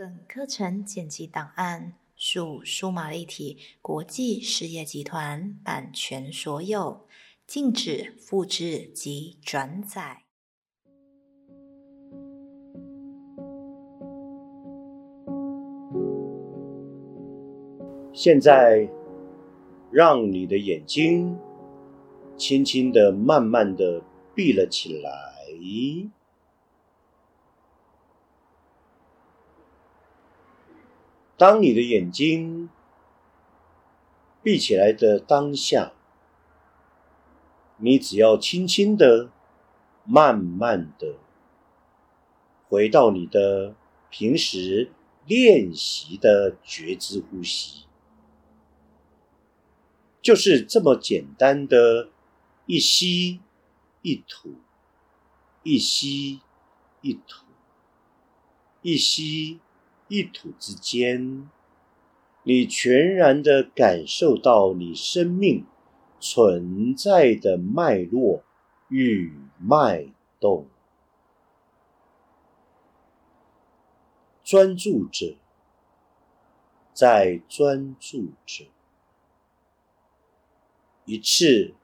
本课程剪辑档案属数码立体国际事业集团版权所有，禁止复制及转载。现在，让你的眼睛轻轻的、慢慢的闭了起来。当你的眼睛闭起来的当下，你只要轻轻的、慢慢的回到你的平时练习的觉知呼吸，就是这么简单的一吸一吐，一吸一吐，一吸。一吐之间，你全然的感受到你生命存在的脉络与脉动，专注着，在专注着，一次，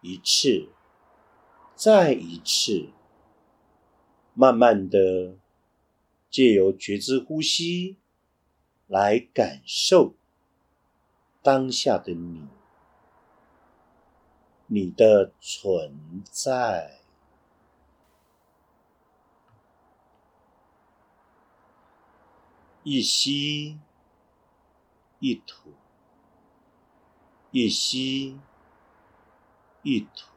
一次，再一次，慢慢的。借由觉知呼吸来感受当下的你，你的存在。一吸一吐，一吸一吐，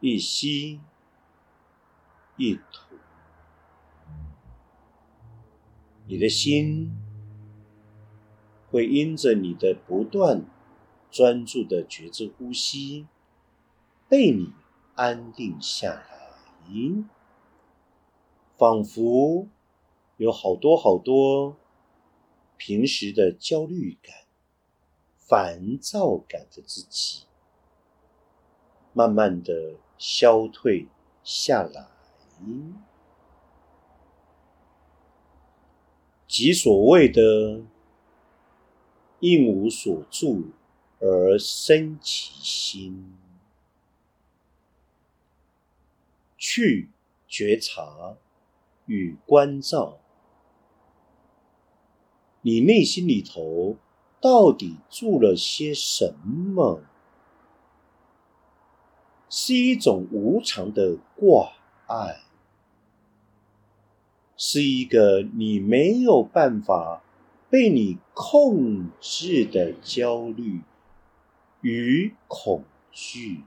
一吸一吐。你的心会因着你的不断专注的觉知呼吸，被你安定下来，仿佛有好多好多平时的焦虑感、烦躁感的自己，慢慢的消退下来。即所谓的“应无所住而生其心”，去觉察与关照，你内心里头到底住了些什么？是一种无常的挂碍。是一个你没有办法被你控制的焦虑与恐惧，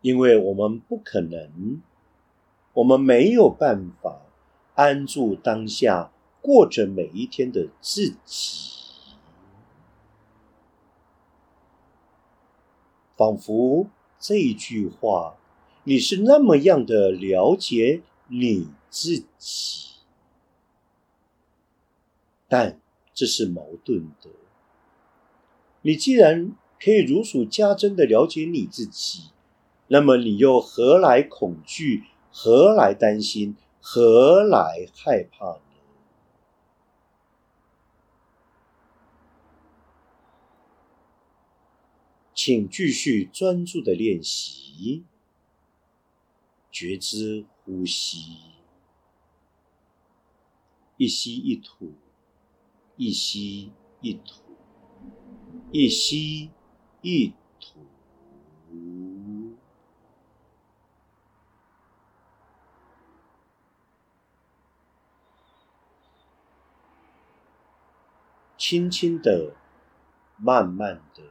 因为我们不可能，我们没有办法安住当下，过着每一天的自己，仿佛这一句话。你是那么样的了解你自己，但这是矛盾的。你既然可以如数家珍的了解你自己，那么你又何来恐惧？何来担心？何来害怕呢？请继续专注的练习。觉知呼吸，一吸一吐，一吸一吐，一吸一吐，轻轻的、慢慢的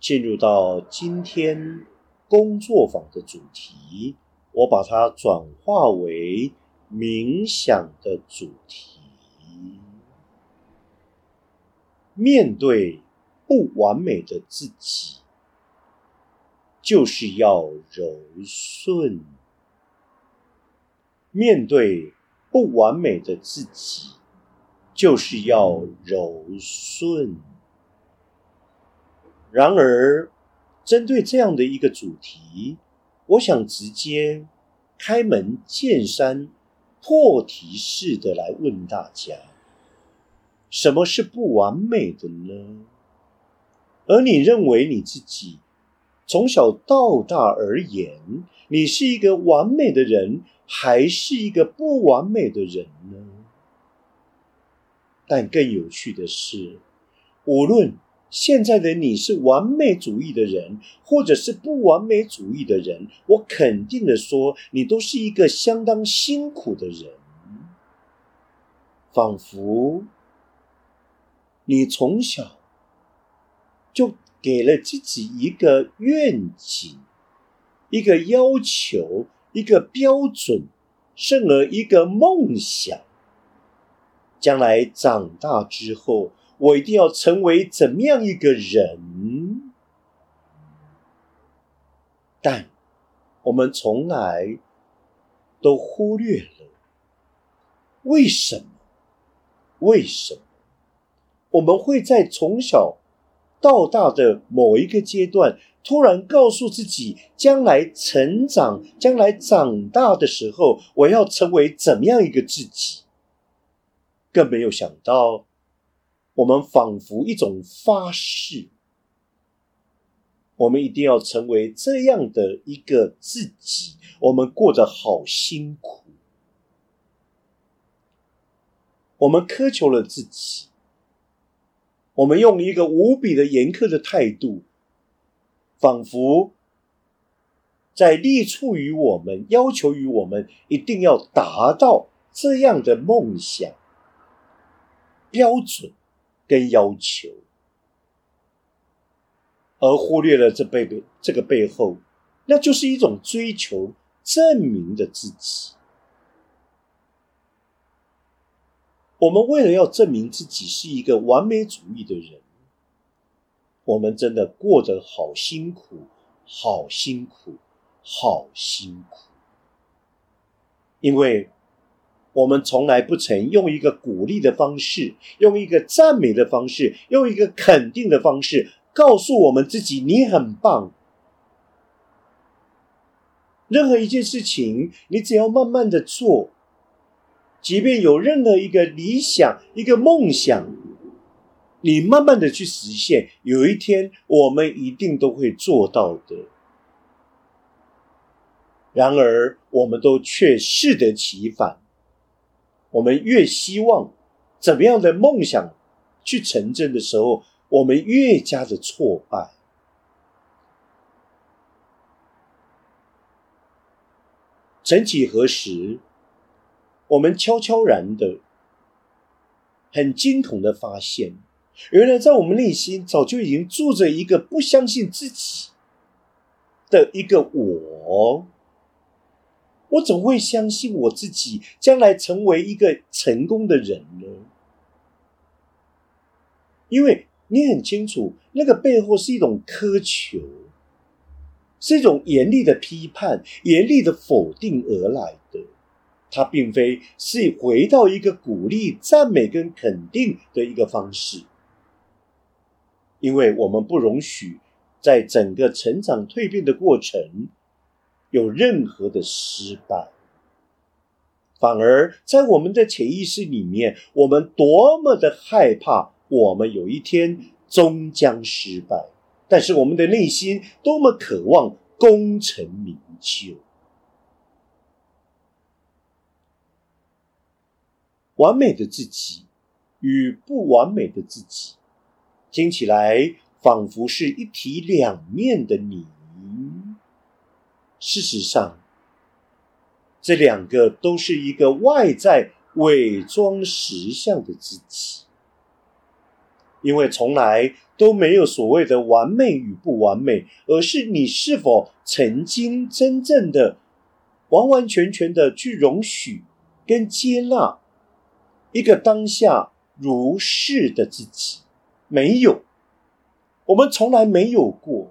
进入到今天。工作坊的主题，我把它转化为冥想的主题。面对不完美的自己，就是要柔顺；面对不完美的自己，就是要柔顺。然而，针对这样的一个主题，我想直接开门见山、破题式的来问大家：什么是不完美的呢？而你认为你自己从小到大而言，你是一个完美的人，还是一个不完美的人呢？但更有趣的是，无论现在的你是完美主义的人，或者是不完美主义的人，我肯定的说，你都是一个相当辛苦的人。仿佛你从小就给了自己一个愿景、一个要求、一个标准，甚而一个梦想。将来长大之后，我一定要成为怎么样一个人？但我们从来都忽略了为什么？为什么我们会在从小到大的某一个阶段，突然告诉自己，将来成长、将来长大的时候，我要成为怎么样一个自己？更没有想到，我们仿佛一种发誓，我们一定要成为这样的一个自己。我们过得好辛苦，我们苛求了自己，我们用一个无比的严苛的态度，仿佛在立促于我们，要求于我们一定要达到这样的梦想。标准跟要求，而忽略了这背背这个背后，那就是一种追求证明的自己。我们为了要证明自己是一个完美主义的人，我们真的过得好辛苦，好辛苦，好辛苦，因为。我们从来不曾用一个鼓励的方式，用一个赞美的方式，用一个肯定的方式，告诉我们自己：你很棒。任何一件事情，你只要慢慢的做，即便有任何一个理想、一个梦想，你慢慢的去实现，有一天我们一定都会做到的。然而，我们都却适得其反。我们越希望怎么样的梦想去成真的时候，我们越加的挫败。曾几何时，我们悄悄然的、很惊恐的发现，原来在我们内心早就已经住着一个不相信自己的一个我。我怎会相信我自己将来成为一个成功的人呢？因为你很清楚，那个背后是一种苛求，是一种严厉的批判、严厉的否定而来的。它并非是回到一个鼓励、赞美跟肯定的一个方式，因为我们不容许在整个成长蜕变的过程。有任何的失败，反而在我们的潜意识里面，我们多么的害怕，我们有一天终将失败。但是我们的内心多么渴望功成名就。完美的自己与不完美的自己，听起来仿佛是一体两面的你。事实上，这两个都是一个外在伪装实相的自己，因为从来都没有所谓的完美与不完美，而是你是否曾经真正的、完完全全的去容许跟接纳一个当下如是的自己。没有，我们从来没有过，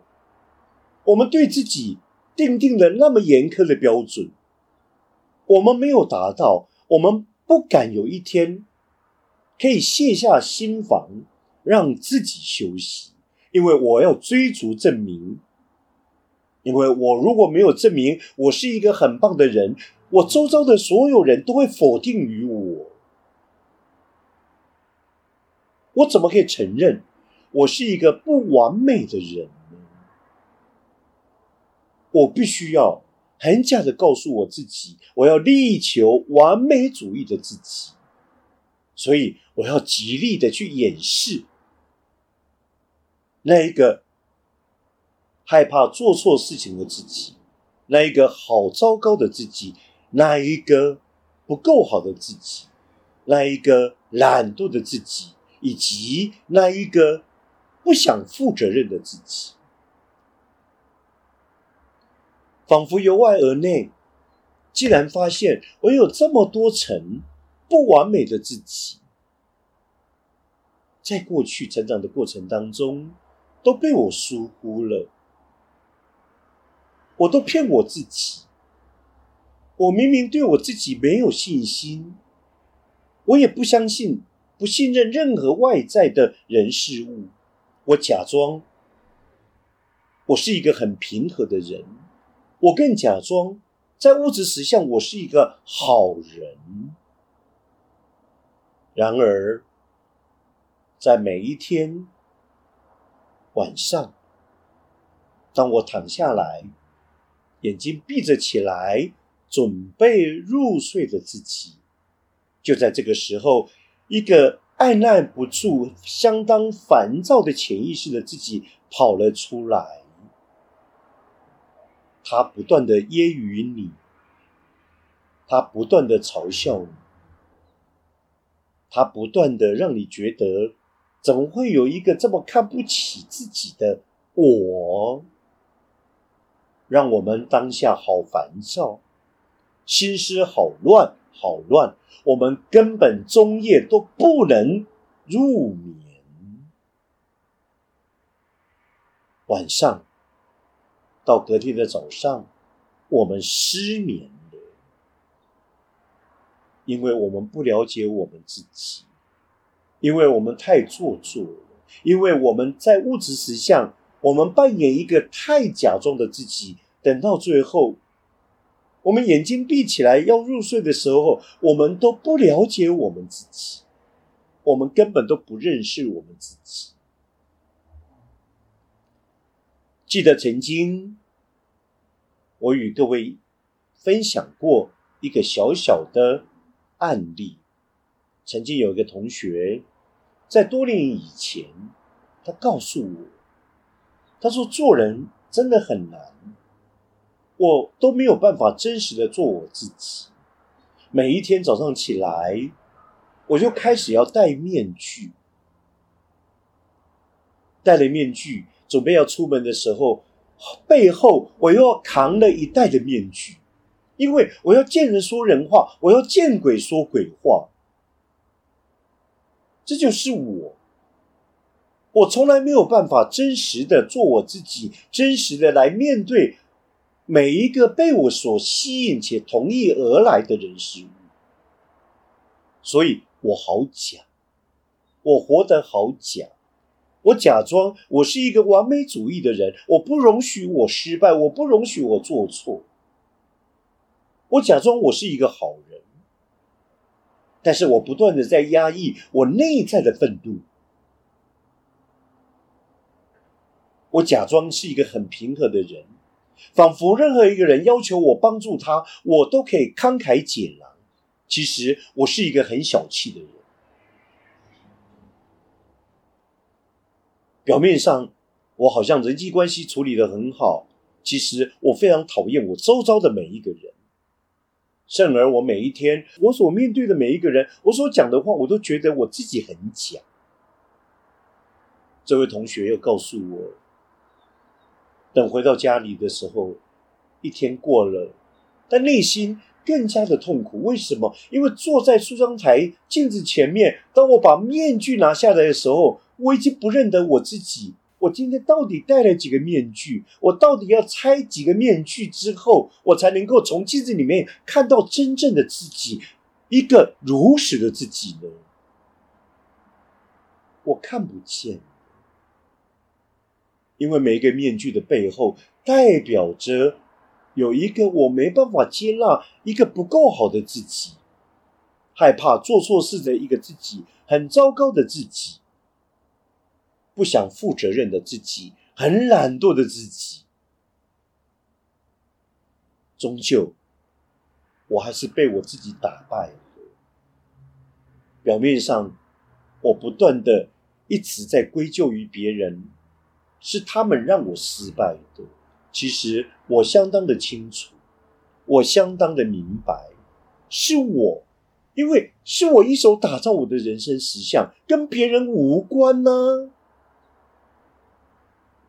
我们对自己。定定了那么严苛的标准，我们没有达到，我们不敢有一天可以卸下心防，让自己休息，因为我要追逐证明，因为我如果没有证明我是一个很棒的人，我周遭的所有人都会否定于我。我怎么可以承认我是一个不完美的人？我必须要很假的告诉我自己，我要力求完美主义的自己，所以我要极力的去掩饰那一个。害怕做错事情的自己，那一个好糟糕的自己，那一个不够好的自己，那一个懒惰的自己，以及那一个不想负责任的自己，仿佛由外而内，既然发现我有这么多层不完美的自己，在过去成长的过程当中都被我疏忽了。我都骗我自己，我明明对我自己没有信心，我也不相信、不信任任何外在的人事物。我假装我是一个很平和的人，我更假装在物质实相我是一个好人。然而，在每一天晚上，当我躺下来。眼睛闭着起来，准备入睡的自己，就在这个时候，一个按耐不住、相当烦躁的潜意识的自己跑了出来。他不断的揶揄你，他不断的嘲笑你，他不断的让你觉得，怎么会有一个这么看不起自己的我？让我们当下好烦躁，心思好乱，好乱。我们根本终夜都不能入眠。晚上到隔天的早上，我们失眠了，因为我们不了解我们自己，因为我们太做作了，因为我们在物质实相。我们扮演一个太假装的自己，等到最后，我们眼睛闭起来要入睡的时候，我们都不了解我们自己，我们根本都不认识我们自己。记得曾经，我与各位分享过一个小小的案例。曾经有一个同学，在多年以前，他告诉我。他说：“做人真的很难，我都没有办法真实的做我自己。每一天早上起来，我就开始要戴面具，戴了面具，准备要出门的时候，背后我又要扛了一袋的面具，因为我要见人说人话，我要见鬼说鬼话。这就是我。”我从来没有办法真实的做我自己，真实的来面对每一个被我所吸引且同意而来的人事物，所以我好假，我活得好假，我假装我是一个完美主义的人，我不容许我失败，我不容许我做错，我假装我是一个好人，但是我不断的在压抑我内在的愤怒。我假装是一个很平和的人，仿佛任何一个人要求我帮助他，我都可以慷慨解囊。其实我是一个很小气的人。表面上我好像人际关系处理的很好，其实我非常讨厌我周遭的每一个人。甚而我每一天我所面对的每一个人，我所讲的话，我都觉得我自己很假。这位同学又告诉我。等回到家里的时候，一天过了，但内心更加的痛苦。为什么？因为坐在梳妆台镜子前面，当我把面具拿下来的时候，我已经不认得我自己。我今天到底戴了几个面具？我到底要拆几个面具之后，我才能够从镜子里面看到真正的自己，一个如实的自己呢？我看不见。因为每一个面具的背后，代表着有一个我没办法接纳、一个不够好的自己，害怕做错事的一个自己，很糟糕的自己，不想负责任的自己，很懒惰的自己。终究，我还是被我自己打败了。表面上，我不断的一直在归咎于别人。是他们让我失败的。其实我相当的清楚，我相当的明白，是我，因为是我一手打造我的人生实相，跟别人无关呢。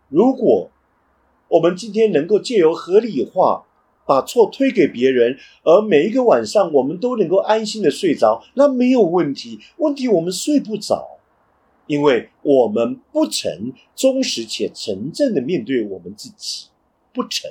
如果我们今天能够借由合理化，把错推给别人，而每一个晚上我们都能够安心的睡着，那没有问题。问题我们睡不着。因为我们不曾忠实且诚正的面对我们自己，不成。